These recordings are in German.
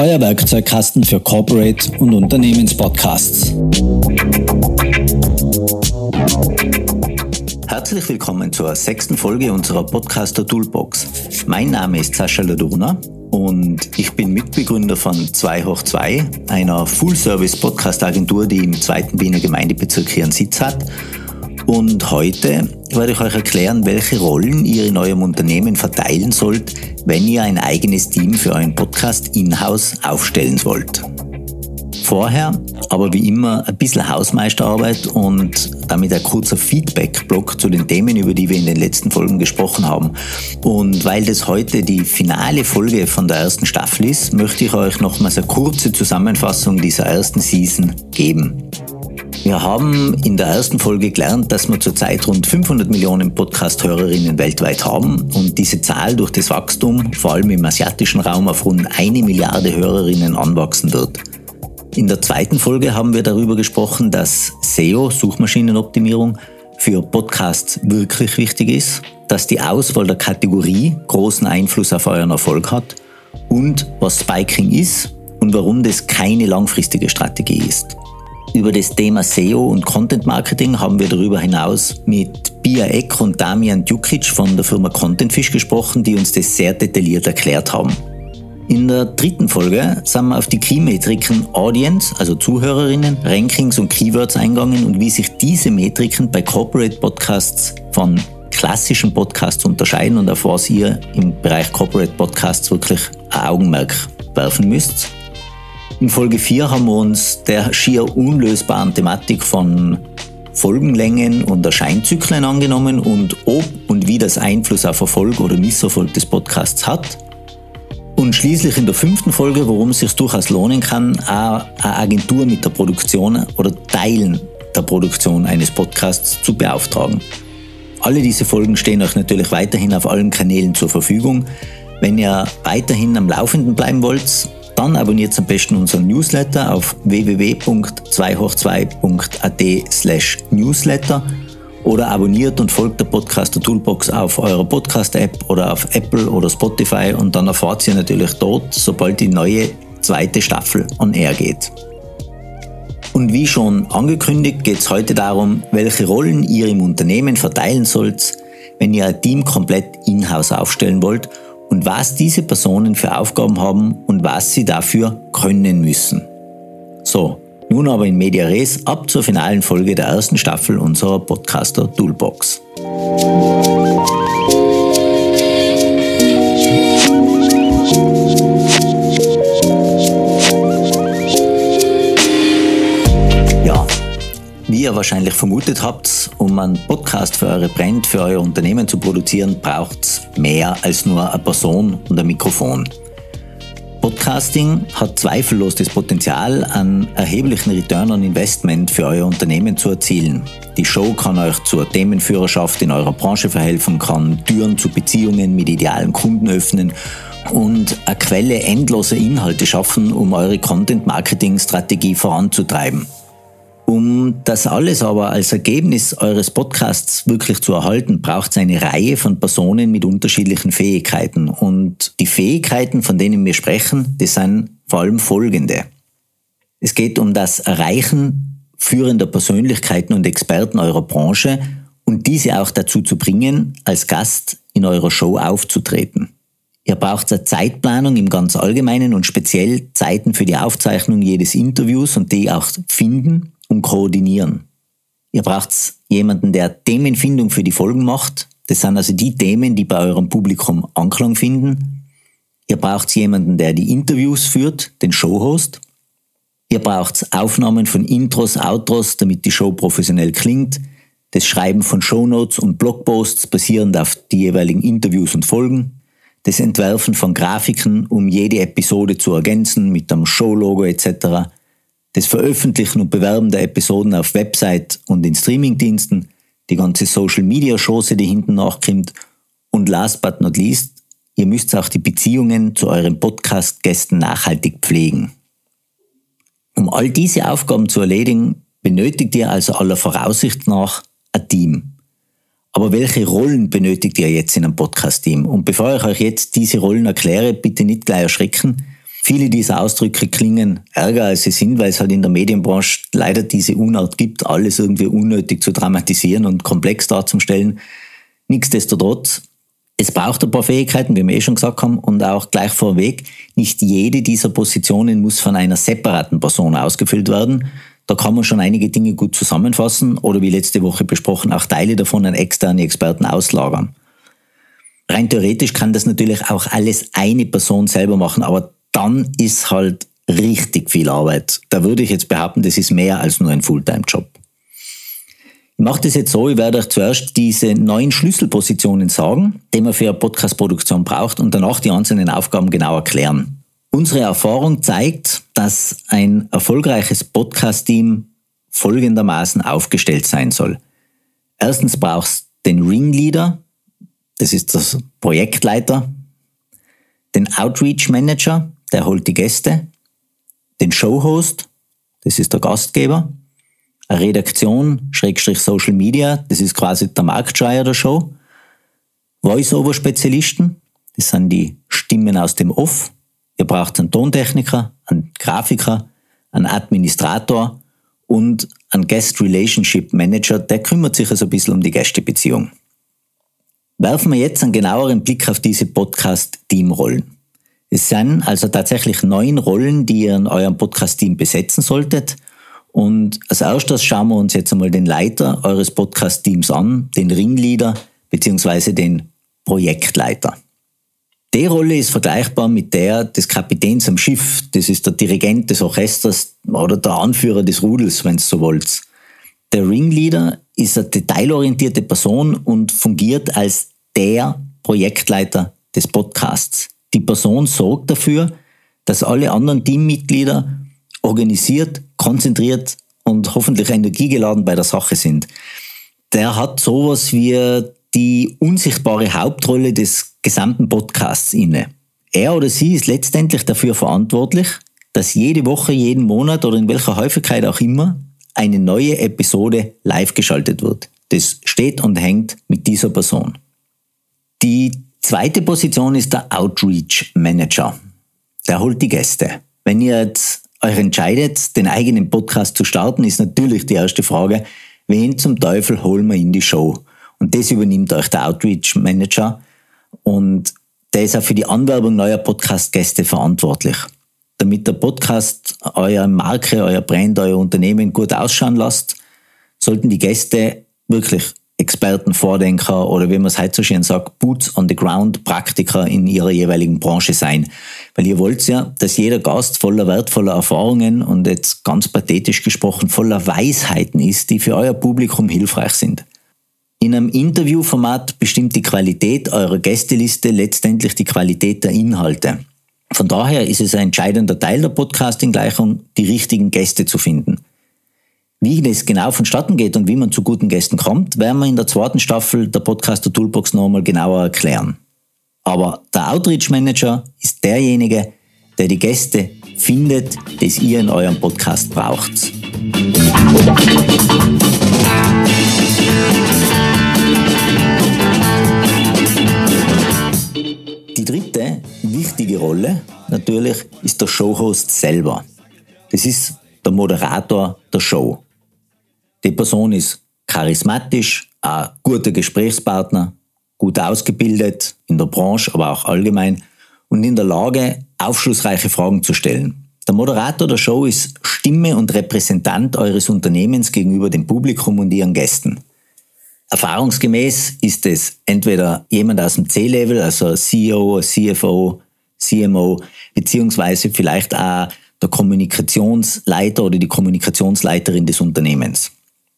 euer Werkzeugkasten für Corporate und Unternehmenspodcasts. Herzlich willkommen zur sechsten Folge unserer Podcaster Toolbox. Mein Name ist Sascha Ladona und ich bin Mitbegründer von 2 hoch 2, einer Full-Service-Podcast-Agentur, die im zweiten Wiener Gemeindebezirk ihren Sitz hat und heute werde ich euch erklären, welche Rollen ihr in eurem Unternehmen verteilen sollt, wenn ihr ein eigenes Team für euren Podcast in-house aufstellen wollt. Vorher aber wie immer ein bisschen Hausmeisterarbeit und damit ein kurzer Feedback-Block zu den Themen, über die wir in den letzten Folgen gesprochen haben. Und weil das heute die finale Folge von der ersten Staffel ist, möchte ich euch nochmals eine kurze Zusammenfassung dieser ersten Season geben. Wir haben in der ersten Folge gelernt, dass wir zurzeit rund 500 Millionen Podcast-Hörerinnen weltweit haben und diese Zahl durch das Wachstum, vor allem im asiatischen Raum, auf rund eine Milliarde Hörerinnen anwachsen wird. In der zweiten Folge haben wir darüber gesprochen, dass SEO, Suchmaschinenoptimierung, für Podcasts wirklich wichtig ist, dass die Auswahl der Kategorie großen Einfluss auf euren Erfolg hat und was Spiking ist und warum das keine langfristige Strategie ist. Über das Thema SEO und Content Marketing haben wir darüber hinaus mit Pia Eck und Damian Djukic von der Firma Contentfish gesprochen, die uns das sehr detailliert erklärt haben. In der dritten Folge sind wir auf die Key-Metriken Audience, also Zuhörerinnen, Rankings und Keywords eingegangen und wie sich diese Metriken bei Corporate Podcasts von klassischen Podcasts unterscheiden und auf was ihr im Bereich Corporate Podcasts wirklich ein Augenmerk werfen müsst. In Folge 4 haben wir uns der schier unlösbaren Thematik von Folgenlängen und Erscheinzyklen angenommen und ob und wie das Einfluss auf Erfolg oder Misserfolg des Podcasts hat. Und schließlich in der fünften Folge, worum es sich durchaus lohnen kann, eine Agentur mit der Produktion oder Teilen der Produktion eines Podcasts zu beauftragen. Alle diese Folgen stehen euch natürlich weiterhin auf allen Kanälen zur Verfügung. Wenn ihr weiterhin am Laufenden bleiben wollt, dann abonniert am besten unseren Newsletter auf www.2hoch2.at slash newsletter oder abonniert und folgt der Podcaster Toolbox auf eurer Podcast-App oder auf Apple oder Spotify und dann erfahrt ihr natürlich dort, sobald die neue zweite Staffel on air geht. Und wie schon angekündigt, geht es heute darum, welche Rollen ihr im Unternehmen verteilen sollt, wenn ihr ein Team komplett in-house aufstellen wollt und was diese Personen für Aufgaben haben und was sie dafür können müssen. So, nun aber in Media Res ab zur finalen Folge der ersten Staffel unserer Podcaster Toolbox. Wie ihr wahrscheinlich vermutet habt, um einen Podcast für eure Brand, für euer Unternehmen zu produzieren, braucht es mehr als nur eine Person und ein Mikrofon. Podcasting hat zweifellos das Potenzial, einen erheblichen Return on Investment für euer Unternehmen zu erzielen. Die Show kann euch zur Themenführerschaft in eurer Branche verhelfen, kann Türen zu Beziehungen mit idealen Kunden öffnen und eine Quelle endloser Inhalte schaffen, um eure Content-Marketing-Strategie voranzutreiben. Um das alles aber als Ergebnis eures Podcasts wirklich zu erhalten, braucht es eine Reihe von Personen mit unterschiedlichen Fähigkeiten. Und die Fähigkeiten, von denen wir sprechen, das sind vor allem folgende. Es geht um das Erreichen führender Persönlichkeiten und Experten eurer Branche und diese auch dazu zu bringen, als Gast in eurer Show aufzutreten. Ihr braucht eine Zeitplanung im ganz Allgemeinen und speziell Zeiten für die Aufzeichnung jedes Interviews und die auch finden und koordinieren. Ihr braucht jemanden, der Themenfindung für die Folgen macht. Das sind also die Themen, die bei eurem Publikum Anklang finden. Ihr braucht jemanden, der die Interviews führt, den Showhost. Ihr braucht Aufnahmen von Intros, Outros, damit die Show professionell klingt. Das Schreiben von Shownotes und Blogposts basierend auf die jeweiligen Interviews und Folgen. Das Entwerfen von Grafiken, um jede Episode zu ergänzen mit einem Showlogo etc das Veröffentlichen und Bewerben der Episoden auf Website und in Streamingdiensten, die ganze Social Media Chance, die hinten nachkommt und last but not least, ihr müsst auch die Beziehungen zu euren Podcast-Gästen nachhaltig pflegen. Um all diese Aufgaben zu erledigen, benötigt ihr also aller Voraussicht nach ein Team. Aber welche Rollen benötigt ihr jetzt in einem Podcast-Team? Und bevor ich euch jetzt diese Rollen erkläre, bitte nicht gleich erschrecken. Viele dieser Ausdrücke klingen ärger als sie sind, weil es halt in der Medienbranche leider diese Unart gibt, alles irgendwie unnötig zu dramatisieren und komplex darzustellen. Nichtsdestotrotz, es braucht ein paar Fähigkeiten, wie wir eh schon gesagt haben, und auch gleich vorweg, nicht jede dieser Positionen muss von einer separaten Person ausgefüllt werden. Da kann man schon einige Dinge gut zusammenfassen oder wie letzte Woche besprochen, auch Teile davon an externe Experten auslagern. Rein theoretisch kann das natürlich auch alles eine Person selber machen, aber dann ist halt richtig viel Arbeit. Da würde ich jetzt behaupten, das ist mehr als nur ein Fulltime-Job. Ich mache das jetzt so, ich werde euch zuerst diese neun Schlüsselpositionen sagen, die man für eine Podcast-Produktion braucht und danach die einzelnen Aufgaben genau erklären. Unsere Erfahrung zeigt, dass ein erfolgreiches Podcast-Team folgendermaßen aufgestellt sein soll. Erstens brauchst du den Ringleader, das ist das Projektleiter, den Outreach Manager, der holt die Gäste, den Showhost, das ist der Gastgeber, eine Redaktion, Schrägstrich Social Media, das ist quasi der Marktschreier der Show, Voice-Over-Spezialisten, das sind die Stimmen aus dem Off, ihr braucht einen Tontechniker, einen Grafiker, einen Administrator und einen Guest Relationship Manager, der kümmert sich also ein bisschen um die Gästebeziehung. Werfen wir jetzt einen genaueren Blick auf diese Podcast-Team-Rollen. Es sind also tatsächlich neun Rollen, die ihr in eurem Podcast-Team besetzen solltet. Und als erstes schauen wir uns jetzt einmal den Leiter eures Podcast-Teams an, den Ringleader bzw. den Projektleiter. Die Rolle ist vergleichbar mit der des Kapitäns am Schiff. Das ist der Dirigent des Orchesters oder der Anführer des Rudels, wenn es so wollt. Der Ringleader ist eine detailorientierte Person und fungiert als der Projektleiter des Podcasts. Die Person sorgt dafür, dass alle anderen Teammitglieder organisiert, konzentriert und hoffentlich energiegeladen bei der Sache sind. Der hat sowas wie die unsichtbare Hauptrolle des gesamten Podcasts inne. Er oder sie ist letztendlich dafür verantwortlich, dass jede Woche, jeden Monat oder in welcher Häufigkeit auch immer eine neue Episode live geschaltet wird. Das steht und hängt mit dieser Person. Die zweite Position ist der Outreach Manager. Der holt die Gäste. Wenn ihr jetzt euch entscheidet, den eigenen Podcast zu starten, ist natürlich die erste Frage, wen zum Teufel holen wir in die Show? Und das übernimmt euch der Outreach Manager und der ist auch für die Anwerbung neuer Podcast-Gäste verantwortlich. Damit der Podcast euer Marke, euer Brand, euer Unternehmen gut ausschauen lasst, sollten die Gäste wirklich Experten, Vordenker oder wie man es heute so schön sagt, Boots on the Ground Praktiker in ihrer jeweiligen Branche sein. Weil ihr wollt ja, dass jeder Gast voller wertvoller Erfahrungen und jetzt ganz pathetisch gesprochen voller Weisheiten ist, die für euer Publikum hilfreich sind. In einem Interviewformat bestimmt die Qualität eurer Gästeliste letztendlich die Qualität der Inhalte. Von daher ist es ein entscheidender Teil der Podcasting-Gleichung, die richtigen Gäste zu finden. Wie das genau vonstatten geht und wie man zu guten Gästen kommt, werden wir in der zweiten Staffel der Podcaster Toolbox nochmal genauer erklären. Aber der Outreach Manager ist derjenige, der die Gäste findet, die ihr in eurem Podcast braucht. Die dritte wichtige Rolle natürlich ist der Showhost selber. Das ist der Moderator der Show. Die Person ist charismatisch, ein guter Gesprächspartner, gut ausgebildet in der Branche, aber auch allgemein und in der Lage, aufschlussreiche Fragen zu stellen. Der Moderator der Show ist Stimme und Repräsentant eures Unternehmens gegenüber dem Publikum und ihren Gästen. Erfahrungsgemäß ist es entweder jemand aus dem C-Level, also CEO, CFO, CMO, beziehungsweise vielleicht auch der Kommunikationsleiter oder die Kommunikationsleiterin des Unternehmens.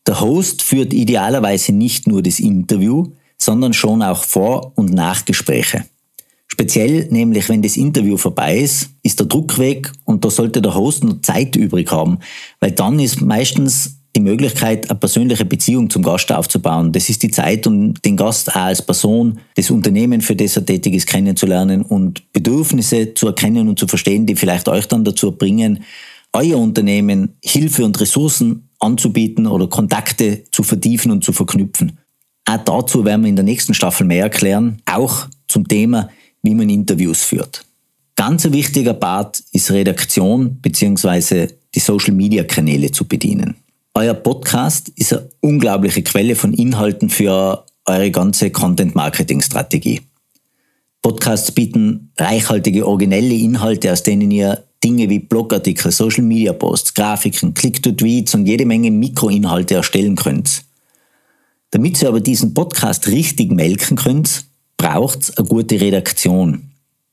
Der Host führt idealerweise nicht nur das Interview, sondern schon auch Vor- und Nachgespräche. Speziell nämlich, wenn das Interview vorbei ist, ist der Druck weg und da sollte der Host noch Zeit übrig haben, weil dann ist meistens die Möglichkeit, eine persönliche Beziehung zum Gast aufzubauen. Das ist die Zeit, um den Gast auch als Person, das Unternehmen, für das er tätig ist, kennenzulernen und Bedürfnisse zu erkennen und zu verstehen, die vielleicht euch dann dazu bringen, euer Unternehmen Hilfe und Ressourcen anzubieten oder Kontakte zu vertiefen und zu verknüpfen. Auch dazu werden wir in der nächsten Staffel mehr erklären, auch zum Thema, wie man Interviews führt. Ganz ein wichtiger Part ist Redaktion bzw. die Social-Media-Kanäle zu bedienen. Euer Podcast ist eine unglaubliche Quelle von Inhalten für eure ganze Content-Marketing-Strategie. Podcasts bieten reichhaltige, originelle Inhalte, aus denen ihr Dinge wie Blogartikel, Social Media Posts, Grafiken, Click-to-Tweets und jede Menge Mikroinhalte erstellen könnt. Damit ihr aber diesen Podcast richtig melken könnt, braucht es eine gute Redaktion.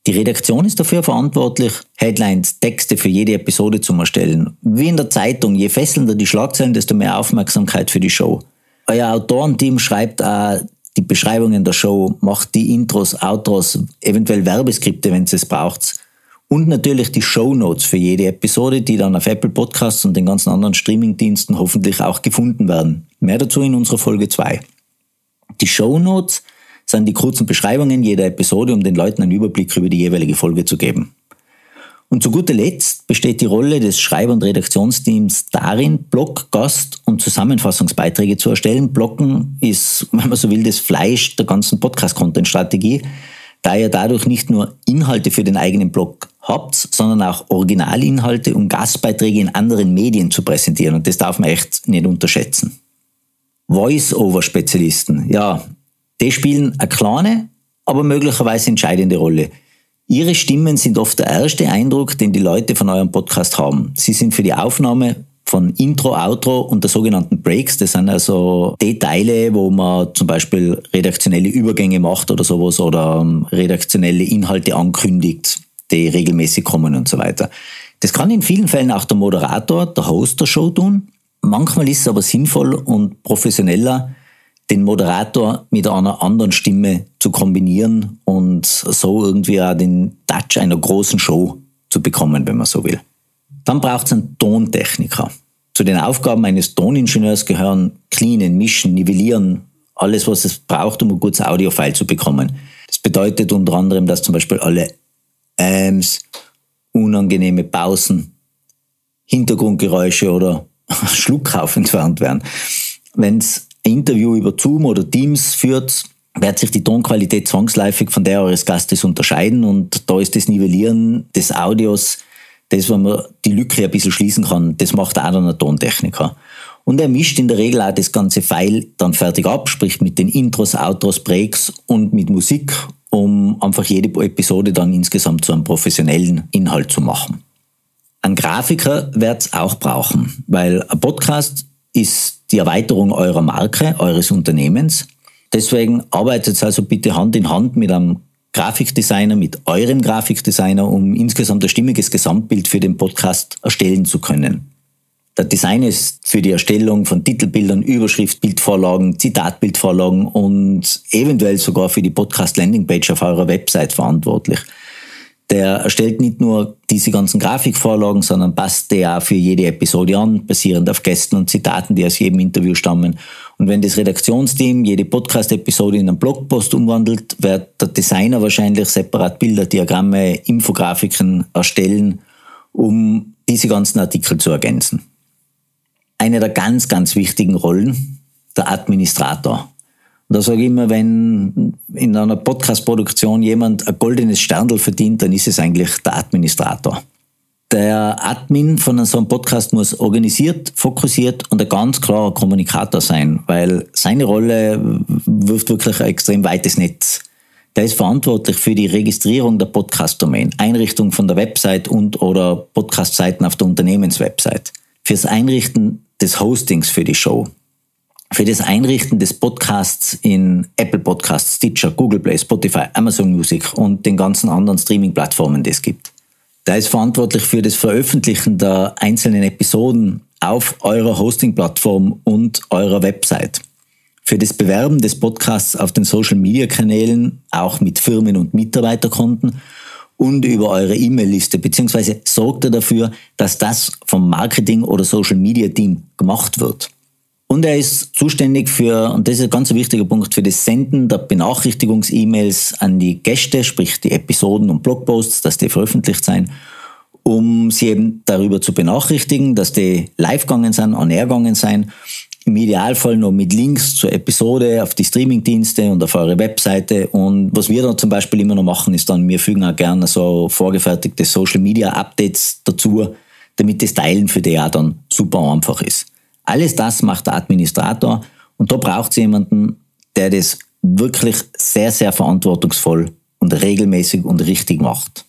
Die Redaktion ist dafür verantwortlich, Headlines, Texte für jede Episode zu erstellen. Wie in der Zeitung, je fesselnder die Schlagzeilen, desto mehr Aufmerksamkeit für die Show. Euer Autorenteam schreibt auch die Beschreibungen der Show, macht die Intros, Outros, eventuell Werbeskripte, wenn es braucht. Und natürlich die Show Notes für jede Episode, die dann auf Apple Podcasts und den ganzen anderen Streamingdiensten hoffentlich auch gefunden werden. Mehr dazu in unserer Folge 2. Die Show Notes sind die kurzen Beschreibungen jeder Episode, um den Leuten einen Überblick über die jeweilige Folge zu geben. Und zu guter Letzt besteht die Rolle des Schreiber- und Redaktionsteams darin, Blog, Gast- und Zusammenfassungsbeiträge zu erstellen. Blocken ist, wenn man so will, das Fleisch der ganzen Podcast-Content-Strategie, da ihr dadurch nicht nur Inhalte für den eigenen Blog habt, sondern auch Originalinhalte und Gastbeiträge in anderen Medien zu präsentieren. Und das darf man echt nicht unterschätzen. Voice-Over-Spezialisten. Ja, die spielen eine kleine, aber möglicherweise entscheidende Rolle. Ihre Stimmen sind oft der erste Eindruck, den die Leute von eurem Podcast haben. Sie sind für die Aufnahme von Intro, Outro und der sogenannten Breaks. Das sind also die Teile, wo man zum Beispiel redaktionelle Übergänge macht oder sowas oder ähm, redaktionelle Inhalte ankündigt, die regelmäßig kommen und so weiter. Das kann in vielen Fällen auch der Moderator, der Host der Show tun. Manchmal ist es aber sinnvoll und professioneller, den Moderator mit einer anderen Stimme zu kombinieren und so irgendwie auch den Touch einer großen Show zu bekommen, wenn man so will. Dann braucht es einen Tontechniker. Zu den Aufgaben eines Toningenieurs gehören cleanen, mischen, nivellieren, alles, was es braucht, um ein gutes Audiofile zu bekommen. Das bedeutet unter anderem, dass zum Beispiel alle Ams, unangenehme Pausen, Hintergrundgeräusche oder Schluckauf entfernt werden. Wenn es Interview über Zoom oder Teams führt, wird sich die Tonqualität zwangsläufig von der eures Gastes unterscheiden und da ist das Nivellieren des Audios das, wo man die Lücke ein bisschen schließen kann, das macht auch dann ein Tontechniker. Und er mischt in der Regel auch das ganze File dann fertig ab, sprich mit den Intros, Outros, Breaks und mit Musik, um einfach jede Episode dann insgesamt zu einem professionellen Inhalt zu machen. Ein Grafiker wird es auch brauchen, weil ein Podcast ist die Erweiterung eurer Marke, eures Unternehmens. Deswegen arbeitet also bitte Hand in Hand mit einem Grafikdesigner, mit eurem Grafikdesigner, um insgesamt ein stimmiges Gesamtbild für den Podcast erstellen zu können. Der Designer ist für die Erstellung von Titelbildern, Überschrift, Bildvorlagen, Zitatbildvorlagen und eventuell sogar für die Podcast-Landingpage auf eurer Website verantwortlich. Der erstellt nicht nur diese ganzen Grafikvorlagen, sondern passt der auch für jede Episode an, basierend auf Gästen und Zitaten, die aus jedem Interview stammen. Und wenn das Redaktionsteam jede Podcast-Episode in einen Blogpost umwandelt, wird der Designer wahrscheinlich separat Bilder, Diagramme, Infografiken erstellen, um diese ganzen Artikel zu ergänzen. Eine der ganz, ganz wichtigen Rollen, der Administrator. Da sage ich immer, wenn in einer Podcast-Produktion jemand ein goldenes Sterndl verdient, dann ist es eigentlich der Administrator. Der Admin von so einem Podcast muss organisiert, fokussiert und ein ganz klarer Kommunikator sein, weil seine Rolle wirft wirklich ein extrem weites Netz. Der ist verantwortlich für die Registrierung der Podcast-Domain, Einrichtung von der Website und oder Podcast-Seiten auf der Unternehmenswebsite, fürs Einrichten des Hostings für die Show, für das Einrichten des Podcasts in Apple Podcasts, Stitcher, Google Play, Spotify, Amazon Music und den ganzen anderen Streaming-Plattformen, die es gibt. Da ist verantwortlich für das Veröffentlichen der einzelnen Episoden auf eurer Hosting-Plattform und eurer Website. für das Bewerben des Podcasts auf den Social-Media-Kanälen, auch mit Firmen- und Mitarbeiterkonten und über eure E-Mail-Liste, beziehungsweise sorgt er dafür, dass das vom Marketing- oder Social-Media-Team gemacht wird. Und er ist zuständig für, und das ist ein ganz wichtiger Punkt, für das Senden der Benachrichtigungs-E-Mails an die Gäste, sprich die Episoden und Blogposts, dass die veröffentlicht sein, um sie eben darüber zu benachrichtigen, dass die live gegangen sind, on air gegangen sein im Idealfall noch mit Links zur Episode auf die Streamingdienste und auf eure Webseite. Und was wir dann zum Beispiel immer noch machen, ist dann, wir fügen auch gerne so vorgefertigte Social Media Updates dazu, damit das Teilen für die auch dann super einfach ist. Alles das macht der Administrator und da braucht es jemanden, der das wirklich sehr, sehr verantwortungsvoll und regelmäßig und richtig macht.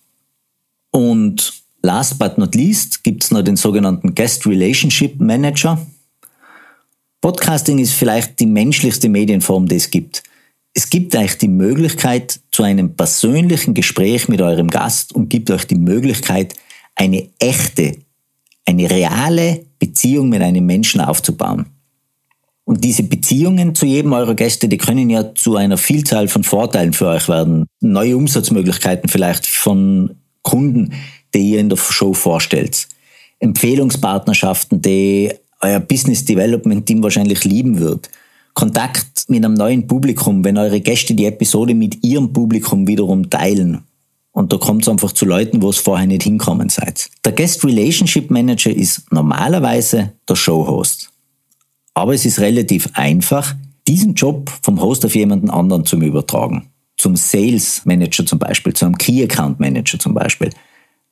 Und last but not least gibt es noch den sogenannten Guest Relationship Manager. Podcasting ist vielleicht die menschlichste Medienform, die es gibt. Es gibt euch die Möglichkeit zu einem persönlichen Gespräch mit eurem Gast und gibt euch die Möglichkeit, eine echte, eine reale Beziehung mit einem Menschen aufzubauen. Und diese Beziehungen zu jedem eurer Gäste, die können ja zu einer Vielzahl von Vorteilen für euch werden. Neue Umsatzmöglichkeiten vielleicht von Kunden, die ihr in der Show vorstellt. Empfehlungspartnerschaften, die euer Business Development Team wahrscheinlich lieben wird. Kontakt mit einem neuen Publikum, wenn eure Gäste die Episode mit ihrem Publikum wiederum teilen. Und da kommt es einfach zu Leuten, wo es vorher nicht hinkommen seid. Der Guest Relationship Manager ist normalerweise der Showhost. Aber es ist relativ einfach, diesen Job vom Host auf jemanden anderen zu übertragen. Zum Sales Manager zum Beispiel, zu einem Key Account Manager zum Beispiel.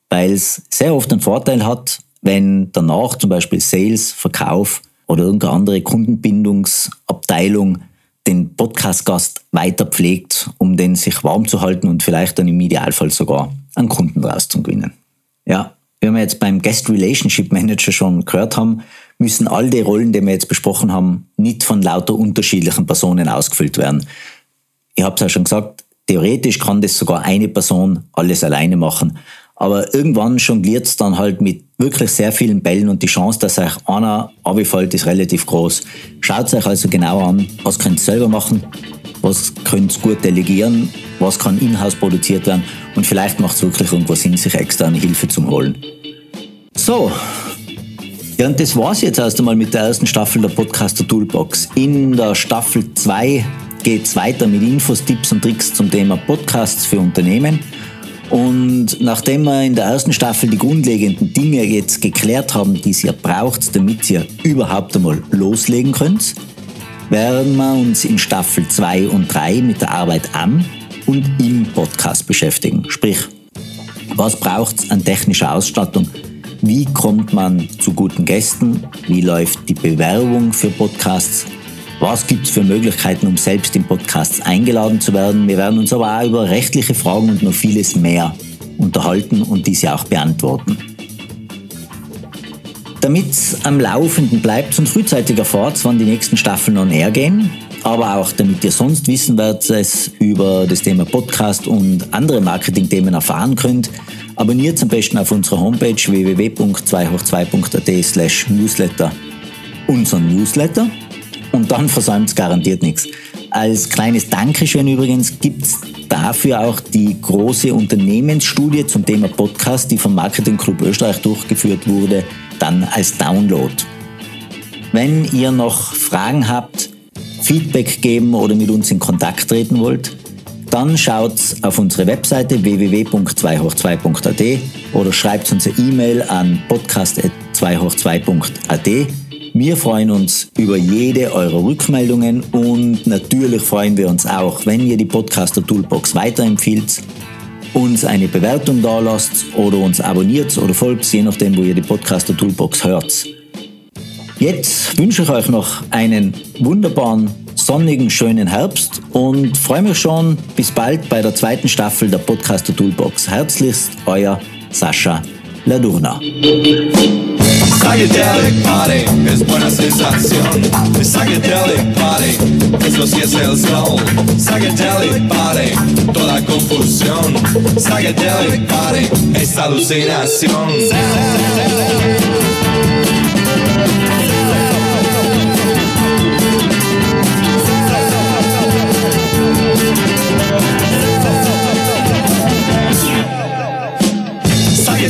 Weil es sehr oft einen Vorteil hat, wenn danach zum Beispiel Sales, Verkauf oder irgendeine andere Kundenbindungsabteilung den Podcast-Gast weiter pflegt, um den sich warm zu halten und vielleicht dann im Idealfall sogar einen Kunden daraus zu gewinnen. Ja, wie wir jetzt beim Guest Relationship Manager schon gehört haben, müssen all die Rollen, die wir jetzt besprochen haben, nicht von lauter unterschiedlichen Personen ausgefüllt werden. Ich habe es ja schon gesagt, theoretisch kann das sogar eine Person alles alleine machen. Aber irgendwann jongliert es dann halt mit wirklich sehr vielen Bällen und die Chance, dass euch einer abfällt, ist relativ groß. Schaut euch also genau an, was könnt ihr selber machen, was könnt ihr gut delegieren, was kann in-house produziert werden und vielleicht macht es wirklich irgendwo Sinn, sich externe Hilfe zu holen. So, ja, und das war's jetzt erst einmal mit der ersten Staffel der Podcaster Toolbox. In der Staffel 2 geht es weiter mit Infos, Tipps und Tricks zum Thema Podcasts für Unternehmen. Und nachdem wir in der ersten Staffel die grundlegenden Dinge jetzt geklärt haben, die ihr braucht, damit ihr überhaupt einmal loslegen könnt, werden wir uns in Staffel 2 und 3 mit der Arbeit am und im Podcast beschäftigen. Sprich, was braucht es an technischer Ausstattung? Wie kommt man zu guten Gästen? Wie läuft die Bewerbung für Podcasts? Was gibt es für Möglichkeiten, um selbst in Podcasts eingeladen zu werden? Wir werden uns aber auch über rechtliche Fragen und noch vieles mehr unterhalten und diese auch beantworten. Damit es am Laufenden bleibt und frühzeitig erfahrt, wann die nächsten Staffeln on air gehen, aber auch damit ihr sonst wissen werdet, es über das Thema Podcast und andere Marketing-Themen erfahren könnt, abonniert am besten auf unserer Homepage www.2hoch2.at slash newsletter unseren Newsletter und dann versäumt es garantiert nichts. Als kleines Dankeschön übrigens gibt es dafür auch die große Unternehmensstudie zum Thema Podcast, die vom Marketing Club Österreich durchgeführt wurde, dann als Download. Wenn ihr noch Fragen habt, Feedback geben oder mit uns in Kontakt treten wollt, dann schaut auf unsere Webseite www.2hoch2.at oder schreibt uns eine E-Mail an podcast.2hoch2.at wir freuen uns über jede eurer Rückmeldungen und natürlich freuen wir uns auch, wenn ihr die Podcaster Toolbox weiterempfiehlt, uns eine Bewertung da lasst oder uns abonniert oder folgt, je nachdem, wo ihr die Podcaster Toolbox hört. Jetzt wünsche ich euch noch einen wunderbaren, sonnigen, schönen Herbst und freue mich schon bis bald bei der zweiten Staffel der Podcaster Toolbox. Herzlichst, euer Sascha Ladurna. Psychedelic Party es buena sensación. Psychedelic Party, eso sí es el soul. Psychedelic Party, toda confusión. Psychedelic Party es alucinación.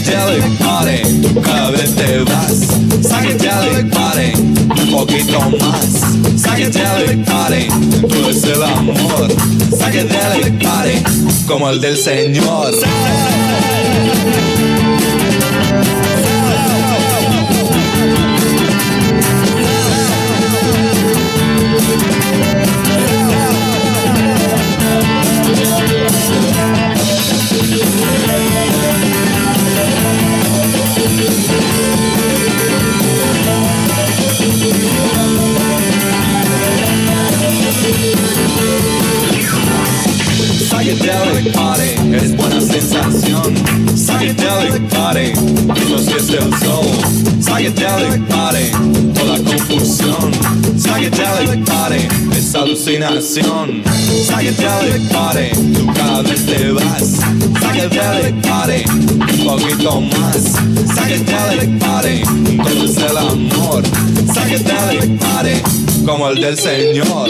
sáquete pare, cada vez te vas. Sáquete pare, un poquito más. Sáquete pare, tú es el amor. Sáquete pare, como el del Señor. El soul. Psychedelic party, toda confusión. Psychedelic party es alucinación. Psychedelic party, tú cada vez te vas. Psychedelic party, un poquito más. Psychedelic party, todo es el amor. Psychedelic party, como el del Señor.